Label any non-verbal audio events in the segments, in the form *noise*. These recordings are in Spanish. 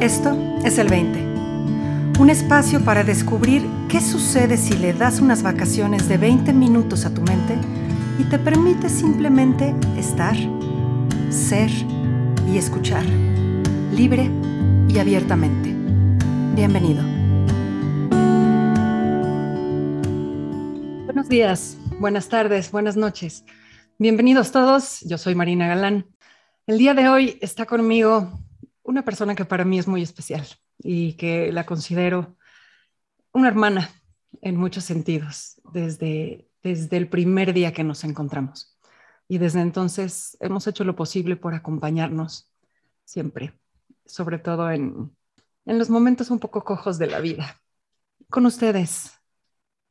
Esto es el 20. Un espacio para descubrir qué sucede si le das unas vacaciones de 20 minutos a tu mente y te permite simplemente estar, ser y escuchar, libre y abiertamente. Bienvenido. Buenos días, buenas tardes, buenas noches. Bienvenidos todos, yo soy Marina Galán. El día de hoy está conmigo una persona que para mí es muy especial y que la considero una hermana en muchos sentidos, desde, desde el primer día que nos encontramos. Y desde entonces hemos hecho lo posible por acompañarnos siempre, sobre todo en, en los momentos un poco cojos de la vida. Con ustedes,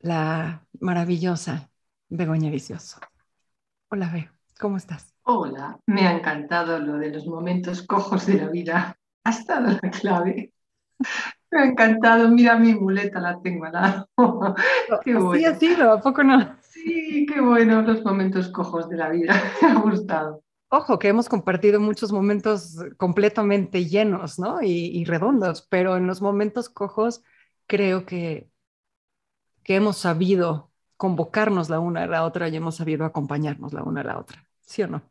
la maravillosa Begoña Vicioso. Hola, Be, ¿cómo estás? Hola, me ha encantado lo de los momentos cojos de la vida. Ha estado la clave. Me ha encantado. Mira mi muleta, la tengo al lado. *laughs* qué bueno. Sí, ha sido, ¿a poco no? Sí, qué bueno los momentos cojos de la vida. *laughs* Me ha gustado. Ojo, que hemos compartido muchos momentos completamente llenos, ¿no? Y, y redondos, pero en los momentos cojos creo que, que hemos sabido convocarnos la una a la otra y hemos sabido acompañarnos la una a la otra. ¿Sí o no?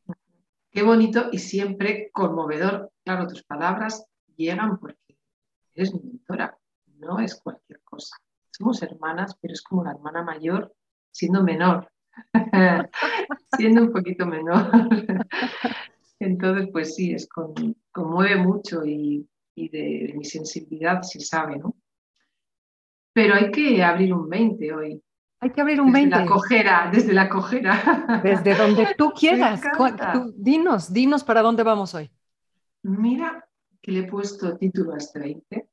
Qué bonito y siempre conmovedor. Claro, tus palabras llegan porque eres mi mentora, no es cualquier cosa. Somos hermanas, pero es como la hermana mayor siendo menor, *laughs* siendo un poquito menor. *laughs* Entonces, pues sí, es con, conmueve mucho y, y de, de, mi sensibilidad se sabe, ¿no? Pero hay que abrir un 20 hoy. Hay que abrir un desde 20. La cojera, desde la cojera. Desde donde *laughs* tú quieras. Tú, dinos, dinos para dónde vamos hoy. Mira que le he puesto título a este 20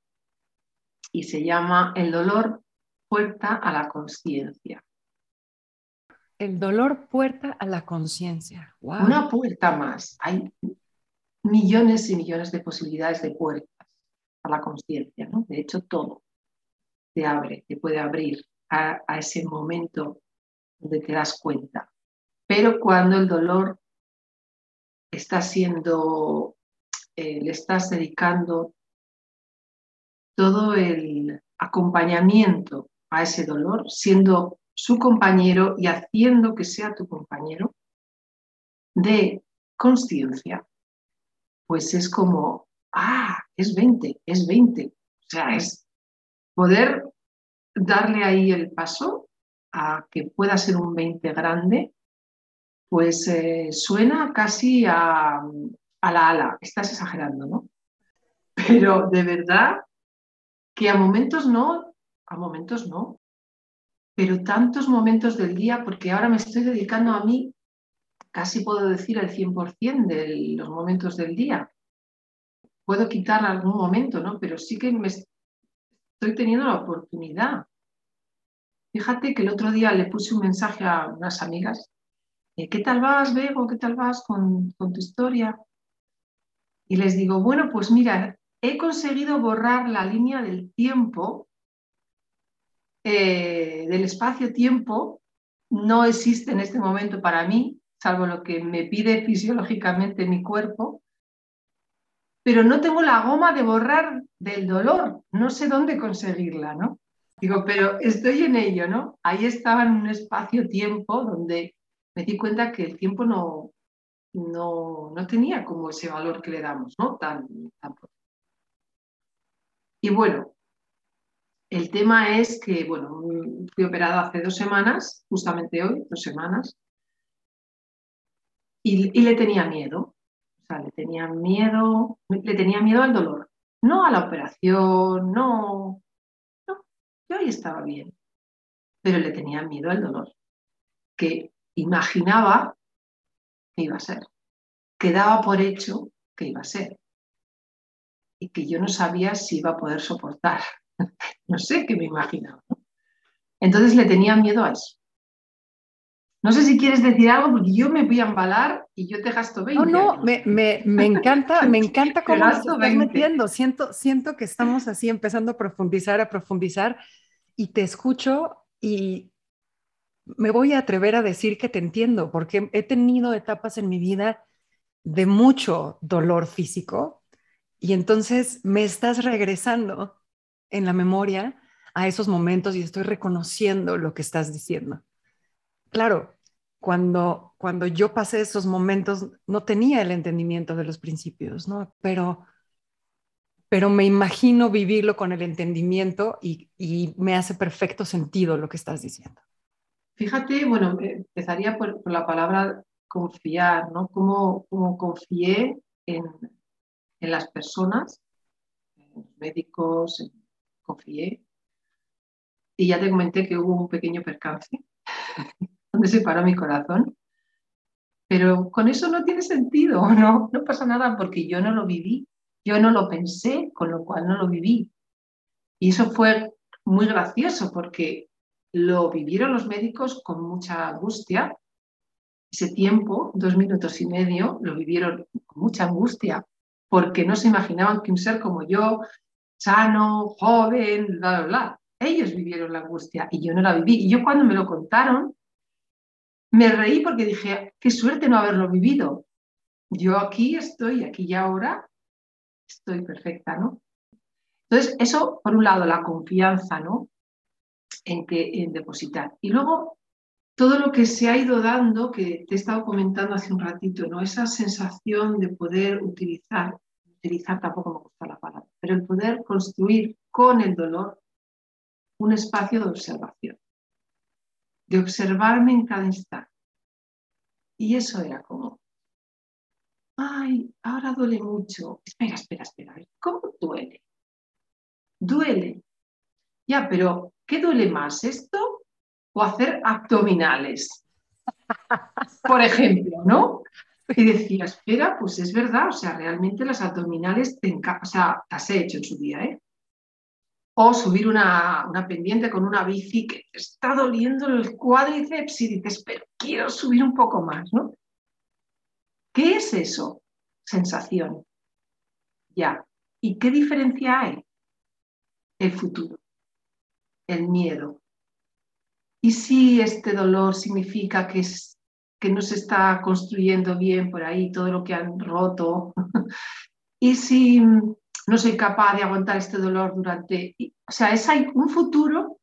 y se llama El dolor puerta a la conciencia. El dolor puerta a la conciencia. Wow. Una puerta más. Hay millones y millones de posibilidades de puertas a la conciencia, ¿no? De hecho, todo te abre, te puede abrir a, ese momento donde te das cuenta. Pero cuando el dolor está siendo, eh, le estás dedicando todo el acompañamiento a ese dolor, siendo su compañero y haciendo que sea tu compañero de conciencia, pues es como, ah, es 20, es 20. O sea, es poder darle ahí el paso a que pueda ser un 20 grande, pues eh, suena casi a, a, la ala. Estás exagerando, ¿no? *laughs* Pero de verdad que a momentos no, a momentos no, pero tantos momentos del día, porque ahora me estoy dedicando a mí, casi puedo decir el 100% de los momentos del día. Puedo quitar algún momento, ¿no? Pero sí que me estoy teniendo la oportunidad Fíjate que el otro día le puse un mensaje a unas amigas. ¿Qué tal vas, Bego? ¿Qué tal vas con, con, tu historia? Y les digo, bueno, pues mira, he conseguido borrar la línea del tiempo, eh, del espacio-tiempo. No existe en este momento para mí, salvo lo que me pide fisiológicamente mi cuerpo. Pero no tengo la goma de borrar del dolor. No sé dónde conseguirla, ¿no? Digo, pero estoy en ello, ¿no? Ahí estaba en un espacio-tiempo donde me di cuenta que el tiempo no, no, no tenía como ese valor que le damos, ¿no? Tan, tan... Y bueno, el tema es que, bueno, fui operada hace dos semanas, justamente hoy, dos semanas, y, y le tenía miedo. O sea, le tenía miedo, le tenía miedo al dolor, no a la operación, no, yo ahí estaba bien, pero le tenía miedo al dolor, que imaginaba que iba a ser, que daba por hecho que iba a ser, y que yo no sabía si iba a poder soportar. *laughs* no sé qué me imaginaba. ¿no? Entonces le tenía miedo a eso. No sé si quieres decir algo, porque yo me voy a embalar y yo te gasto 20. No, no, me, me, me, encanta, me *laughs* encanta cómo nos estás 20. metiendo. Siento, siento que estamos así empezando a profundizar, a profundizar, y te escucho y me voy a atrever a decir que te entiendo, porque he tenido etapas en mi vida de mucho dolor físico Y entonces me estás regresando en la memoria a esos momentos y estoy reconociendo lo que estás diciendo. Claro, cuando, cuando yo pasé esos momentos no tenía el entendimiento de los principios, ¿no? Pero, pero me imagino vivirlo con el entendimiento y, y me hace perfecto sentido lo que estás diciendo. Fíjate, bueno, empezaría por, la palabra confiar, ¿no? Cómo, confié en, las personas, en los médicos, confié. Y ya te comenté que hubo un pequeño percance *laughs* donde se paró mi corazón. Pero con eso no tiene sentido, *laughs* ¿no? No pasa nada porque yo no lo viví, yo no lo pensé, con lo cual no lo viví. Y eso fue muy gracioso porque lo vivieron los médicos con mucha angustia. Ese tiempo, dos minutos y medio, lo vivieron con mucha angustia, porque no se imaginaban que un ser como yo, sano, joven, bla, bla, bla, ellos vivieron la angustia y yo no la viví. Y yo cuando me lo contaron, me reí porque dije, qué suerte no haberlo vivido. Yo aquí estoy, aquí y ahora, estoy perfecta, ¿no? Entonces, eso, por un lado, la confianza, ¿no? en, que, en depositar. Y luego todo lo que se ha ido dando, que te he estado comentando hace un ratito, ¿no? esa sensación de poder utilizar, utilizar tampoco me gusta la palabra, pero el poder construir con el dolor un espacio de observación, de observarme en cada instante. Y eso era como, ay, ahora duele mucho. Espera, espera, espera, ¿cómo duele? Duele. Ya, pero ¿qué duele más, esto o hacer abdominales? Por ejemplo, ¿no? Y decía, espera, pues es verdad, o sea, realmente las abdominales te o sea, las he hecho en su día, ¿eh? O subir una, una pendiente con una bici que te está doliendo el cuádriceps y dices, pero quiero subir un poco más, ¿no? ¿Qué es eso? Sensación. Ya. ¿Y qué diferencia hay? El futuro el miedo. ¿Y si este dolor significa que, es, que no se está construyendo bien por ahí todo lo que han roto? *laughs* ¿Y si no soy capaz de aguantar este dolor durante... O sea, es un futuro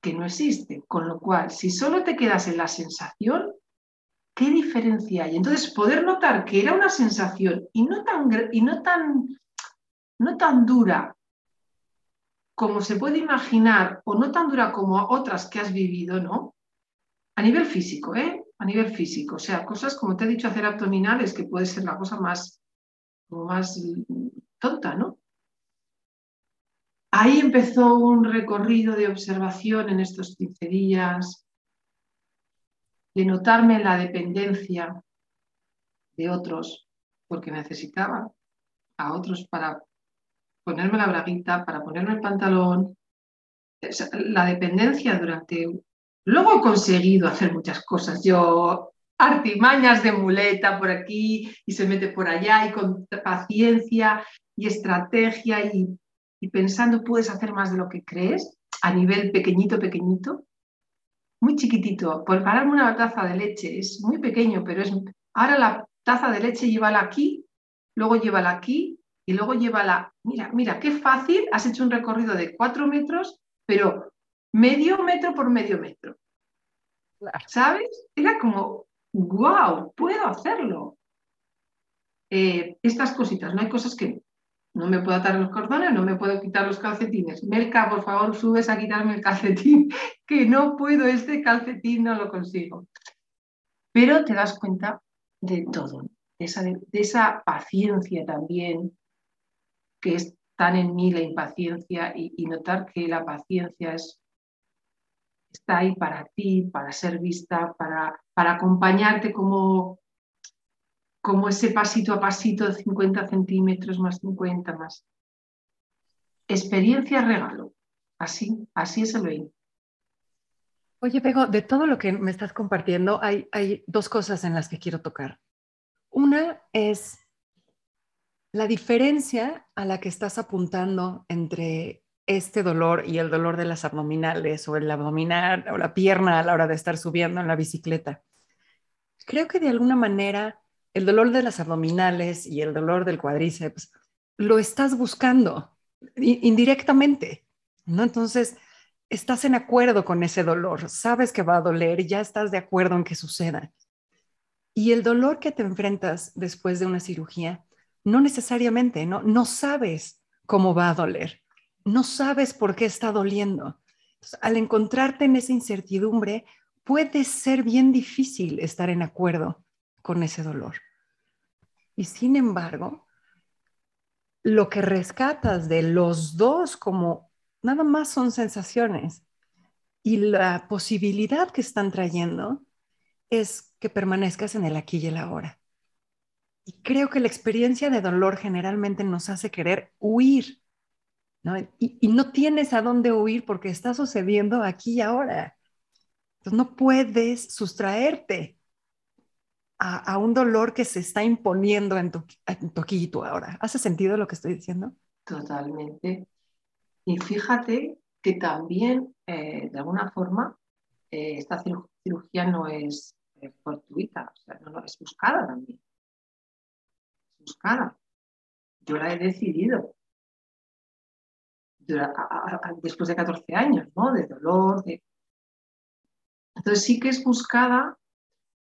que no existe, con lo cual, si solo te quedas en la sensación, ¿qué diferencia hay? Entonces, poder notar que era una sensación y no tan, y no tan, no tan dura como se puede imaginar, o no tan dura como otras que has vivido, ¿no? A nivel físico, ¿eh? A nivel físico. O sea, cosas como te he dicho, hacer abdominales, que puede ser la cosa más, más tonta, ¿no? Ahí empezó un recorrido de observación en estos 15 días, de notarme la dependencia de otros, porque necesitaba a otros para ponerme la braguita, para ponerme el pantalón. La dependencia durante... Luego he conseguido hacer muchas cosas. Yo artimañas de muleta por aquí y se mete por allá y con paciencia y estrategia y, y pensando puedes hacer más de lo que crees a nivel pequeñito, pequeñito, muy chiquitito. Por pararme una taza de leche es muy pequeño, pero es... Ahora la taza de leche llévala aquí, luego llévala aquí, y luego llévala, mira, mira, qué fácil, has hecho un recorrido de cuatro metros, pero medio metro por medio metro. ¿Sabes? Era como, wow, puedo hacerlo. Eh, estas cositas, no hay cosas que no me puedo atar los cordones, no me puedo quitar los calcetines. Melka, por favor, subes a quitarme el calcetín, *laughs* que no puedo, este calcetín no lo consigo. Pero te das cuenta de todo, esa, de esa paciencia también, que es tan en mí la impaciencia y, notar que la paciencia es, está ahí para ti, para ser vista, para, para acompañarte como, como ese pasito a pasito de 50 centímetros más 50 más. Experiencia regalo. Así, así es el 20. Oye, Pego, de todo lo que me estás compartiendo, hay, hay dos cosas en las que quiero tocar. Una es la diferencia a la que estás apuntando entre este dolor y el dolor de las abdominales o el abdominal o la pierna a la hora de estar subiendo en la bicicleta. Creo que de alguna manera el dolor de las abdominales y el dolor del cuádriceps lo estás buscando indirectamente, ¿no? Entonces, estás en acuerdo con ese dolor, sabes que va a doler, ya estás de acuerdo en que suceda. Y el dolor que te enfrentas después de una cirugía, no necesariamente, no, no sabes cómo va a doler, no sabes por qué está doliendo. al encontrarte en esa incertidumbre, puede ser bien difícil estar en acuerdo con ese dolor. Y sin embargo, lo que rescatas de los dos como nada más son sensaciones. Y la posibilidad que están trayendo es que permanezcas en el aquí y el ahora. Y creo que la experiencia de dolor generalmente nos hace querer huir, ¿no? Y, no tienes a dónde huir porque está sucediendo aquí y ahora. Entonces no puedes sustraerte a, un dolor que se está imponiendo en tu, en tu aquí ahora. ¿Hace sentido lo que estoy diciendo? Totalmente. Y fíjate que también, eh, de alguna forma, eh, esta cirugía no es eh, fortuita, no, es buscada también. Es buscada. Yo la he decidido. Después de 14 años, ¿no? De dolor, Entonces sí que es buscada,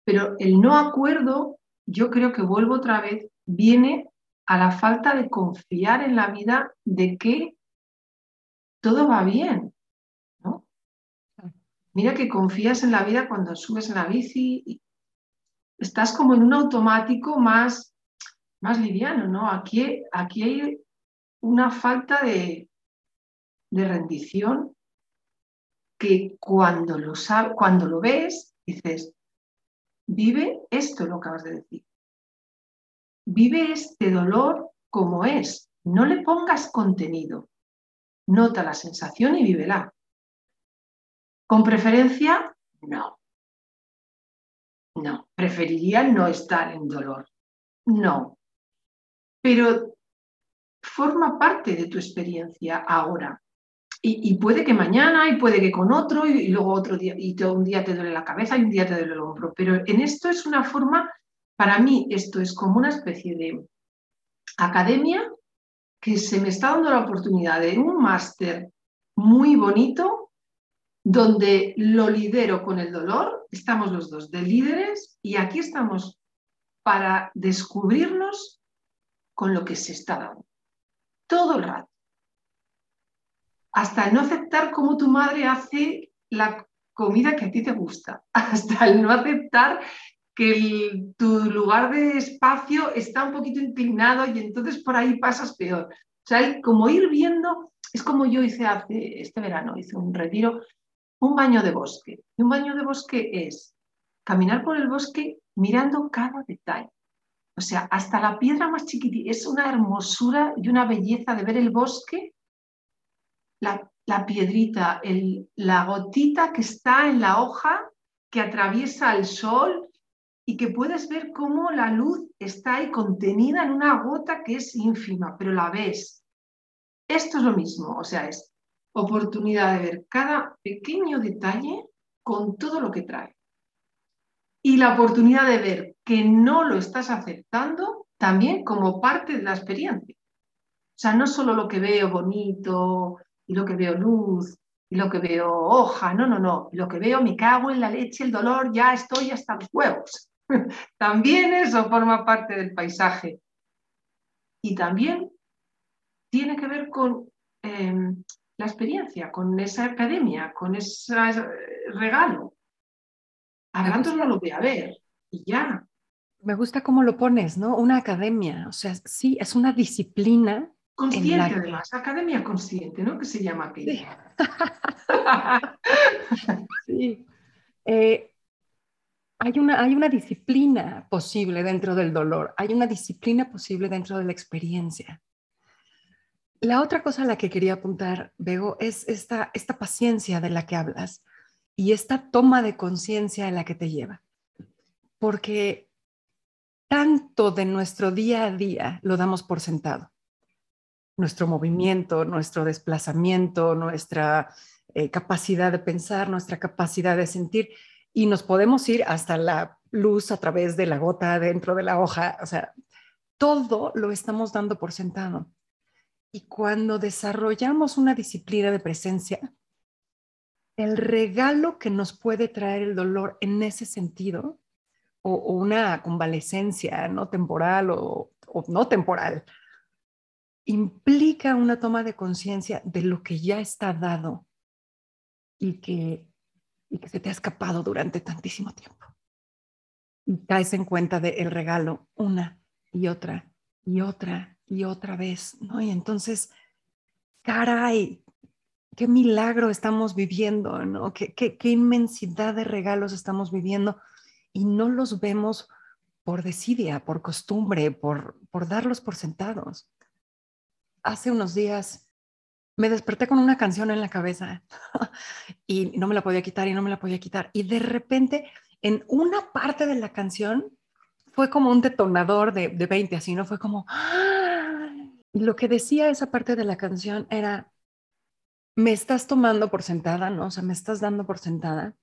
pero el no acuerdo, yo creo que vuelvo otra vez, viene a la falta de confiar en la vida de que todo va bien. ¿no? Mira que confías en la vida cuando subes en la bici y estás como en un automático más, más liviano, ¿no? Aquí, aquí hay una falta de, de rendición que cuando lo, cuando lo ves, dices, vive esto, lo acabas de decir. Vive este dolor como es. No le pongas contenido nota la sensación y vívela. Con preferencia, no. No, preferiría no estar en dolor. No. Pero forma parte de tu experiencia ahora. Y, puede que mañana, y puede que con otro, y, luego otro día, y un día te duele la cabeza y un día te duele el hombro. Pero en esto es una forma, para mí, esto es como una especie de academia que se me está dando la oportunidad de un máster muy bonito donde lo lidero con el dolor, estamos los dos de líderes y aquí estamos para descubrirnos con lo que se está dando. Todo el rato. Hasta no aceptar cómo tu madre hace la comida que a ti te gusta. *laughs* Hasta el no aceptar que tu lugar de espacio está un poquito inclinado y entonces por ahí pasas peor. O sea, como ir viendo, es como yo hice hace este verano, hice un retiro, un baño de bosque. Y un baño de bosque es caminar por el bosque mirando cada detalle. O sea, hasta la piedra más chiquitita. Es una hermosura y una belleza de ver el bosque, la, piedrita, la gotita que está en la hoja que atraviesa el sol y que puedes ver cómo la luz está ahí contenida en una gota que es ínfima, pero la ves. Esto es lo mismo, o sea, es oportunidad de ver cada pequeño detalle con todo lo que trae. Y la oportunidad de ver que no lo estás aceptando también como parte de la experiencia. O sea, no solo lo que veo bonito y lo que veo luz y lo que veo hoja, no, no, no. Lo que veo me cago en la leche, el dolor, ya estoy hasta los huevos. *laughs* también eso forma parte del paisaje. Y también tiene que ver con em, la experiencia, con esa academia, con ese regalo. A ratos no lo voy a ver y ya. Me gusta cómo lo pones, ¿no? Una academia, o sea, sí, es una disciplina. Consciente, además, academia consciente, ¿no? Que se llama aquella. *laughs* Sí. Eh, hay una, hay una disciplina posible dentro del dolor, hay una disciplina posible dentro de la experiencia. La otra cosa a la que quería apuntar, Bego, es esta, esta paciencia de la que hablas y esta toma de conciencia a la que te lleva. Porque tanto de nuestro día a día lo damos por sentado. Nuestro movimiento, nuestro desplazamiento, nuestra eh, capacidad de pensar, nuestra capacidad de sentir y nos podemos ir hasta la luz a través de la gota dentro de la hoja, o sea, todo lo estamos dando por sentado. Y cuando desarrollamos una disciplina de presencia, el regalo que nos puede traer el dolor en ese sentido, o, una convalecencia no temporal o, o no temporal, implica una toma de conciencia de lo que ya está dado y que, y que se te ha escapado durante tantísimo tiempo. Y caes en cuenta del regalo una y otra y otra y otra vez, ¿no? Y entonces, caray, qué milagro estamos viviendo, ¿no? Qué, qué, qué inmensidad de regalos estamos viviendo y no los vemos por desidia, por costumbre, por, por darlos por sentados. Hace unos días me desperté con una canción en la cabeza *laughs* y no me la podía quitar y no me la podía quitar. Y de repente, en una parte de la canción, fue como un detonador de, de 20, así, ¿no? Fue como... Y lo que decía esa parte de la canción era, me estás tomando por sentada, ¿no? O sea, me estás dando por sentada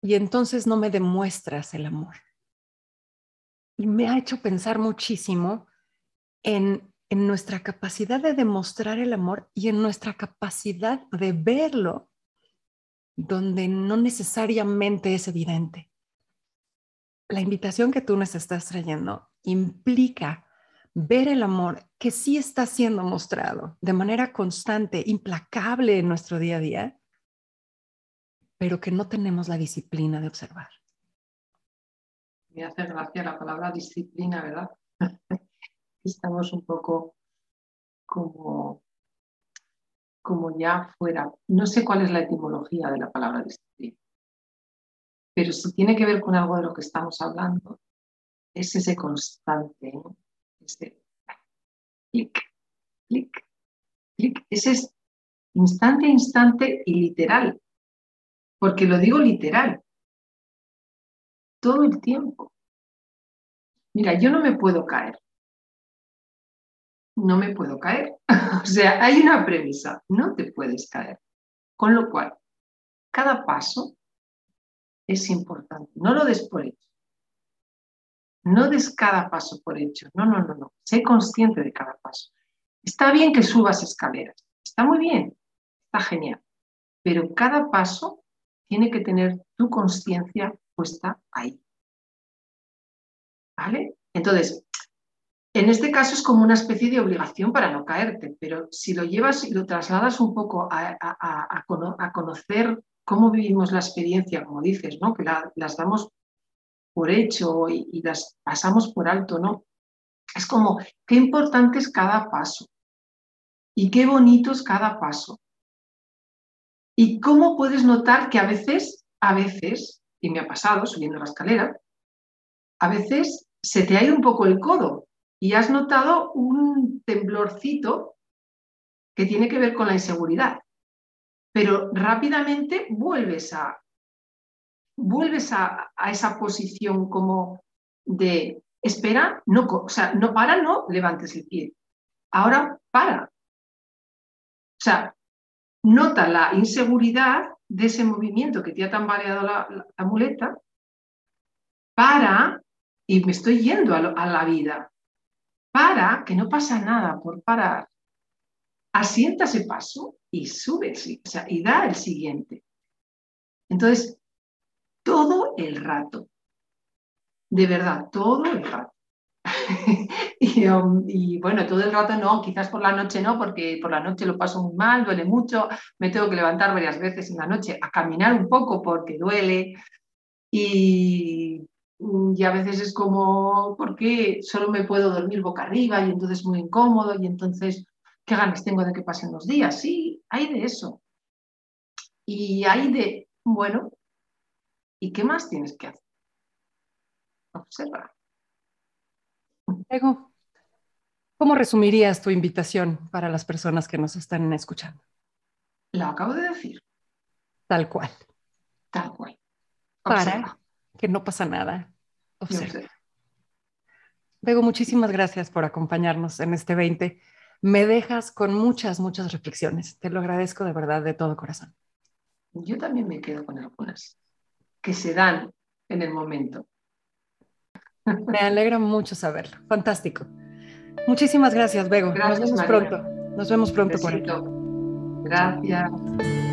y entonces no me demuestras el amor. Y me ha hecho pensar muchísimo en, en nuestra capacidad de demostrar el amor y en nuestra capacidad de verlo donde no necesariamente es evidente la invitación que tú nos estás trayendo implica ver el amor que sí está siendo mostrado de manera constante, implacable en nuestro día a día, pero que no tenemos la disciplina de observar. Me hace gracia la palabra disciplina, ¿verdad? *laughs* Estamos un poco como, como ya fuera. No sé cuál es la etimología de la palabra disciplina pero si tiene que ver con algo de lo que estamos hablando, es ese constante, ese clic, clic, clic. Ese es instante, instante y literal. Porque lo digo literal. Todo el tiempo. Mira, yo no me puedo caer. No me puedo caer. *laughs* o sea, hay una premisa. No te puedes caer. Con lo cual, cada paso es importante. No lo des por hecho. No des cada paso por hecho. No, no, no, no. Sé consciente de cada paso. Está bien que subas escaleras. Está muy bien. Está genial. Pero cada paso tiene que tener tu conciencia puesta ahí. ¿Vale? Entonces, en este caso es como una especie de obligación para no caerte, pero si lo llevas y lo trasladas un poco a, a conocer cómo vivimos la experiencia, como dices, ¿no? que las damos por hecho y, las pasamos por alto, ¿no? Es como, qué importante es cada paso y qué bonito es cada paso. Y cómo puedes notar que a veces, a veces, y me ha pasado subiendo la escalera, a veces se te ha ido un poco el codo y has notado un temblorcito que tiene que ver con la inseguridad pero rápidamente vuelves a, vuelves a, esa posición como de espera, no, o sea, no para, no levantes el pie. Ahora para. O sea, nota la inseguridad de ese movimiento que te ha tambaleado la, la, muleta, para, y me estoy yendo a la vida, para, que no pasa nada por parar, asienta ese paso y sube, o sea, y da el siguiente. Entonces, todo el rato, de verdad, todo el rato. *laughs* Um, y, bueno, todo el rato no, quizás por la noche no, porque por la noche lo paso muy mal, duele mucho, me tengo que levantar varias veces en la noche a caminar un poco porque duele y, y a veces es como, porque solo me puedo dormir boca arriba y entonces es muy incómodo y entonces qué ganas tengo de que pasen los días. Sí, hay de eso. Y hay de, bueno, ¿y qué más tienes que hacer? Observa. Diego, ¿cómo resumirías tu invitación para las personas que nos están escuchando? Lo acabo de decir. Tal cual. Tal cual. Para que no pasa nada. Observa. Diego, muchísimas gracias por acompañarnos en este 20 me dejas con muchas, muchas reflexiones. Te lo agradezco de verdad, de todo corazón. Yo también me quedo con algunas. que se dan en el momento. Me alegra mucho saberlo. Fantástico. Muchísimas gracias, Bego. Nos vemos pronto. Nos vemos pronto por aquí. Gracias.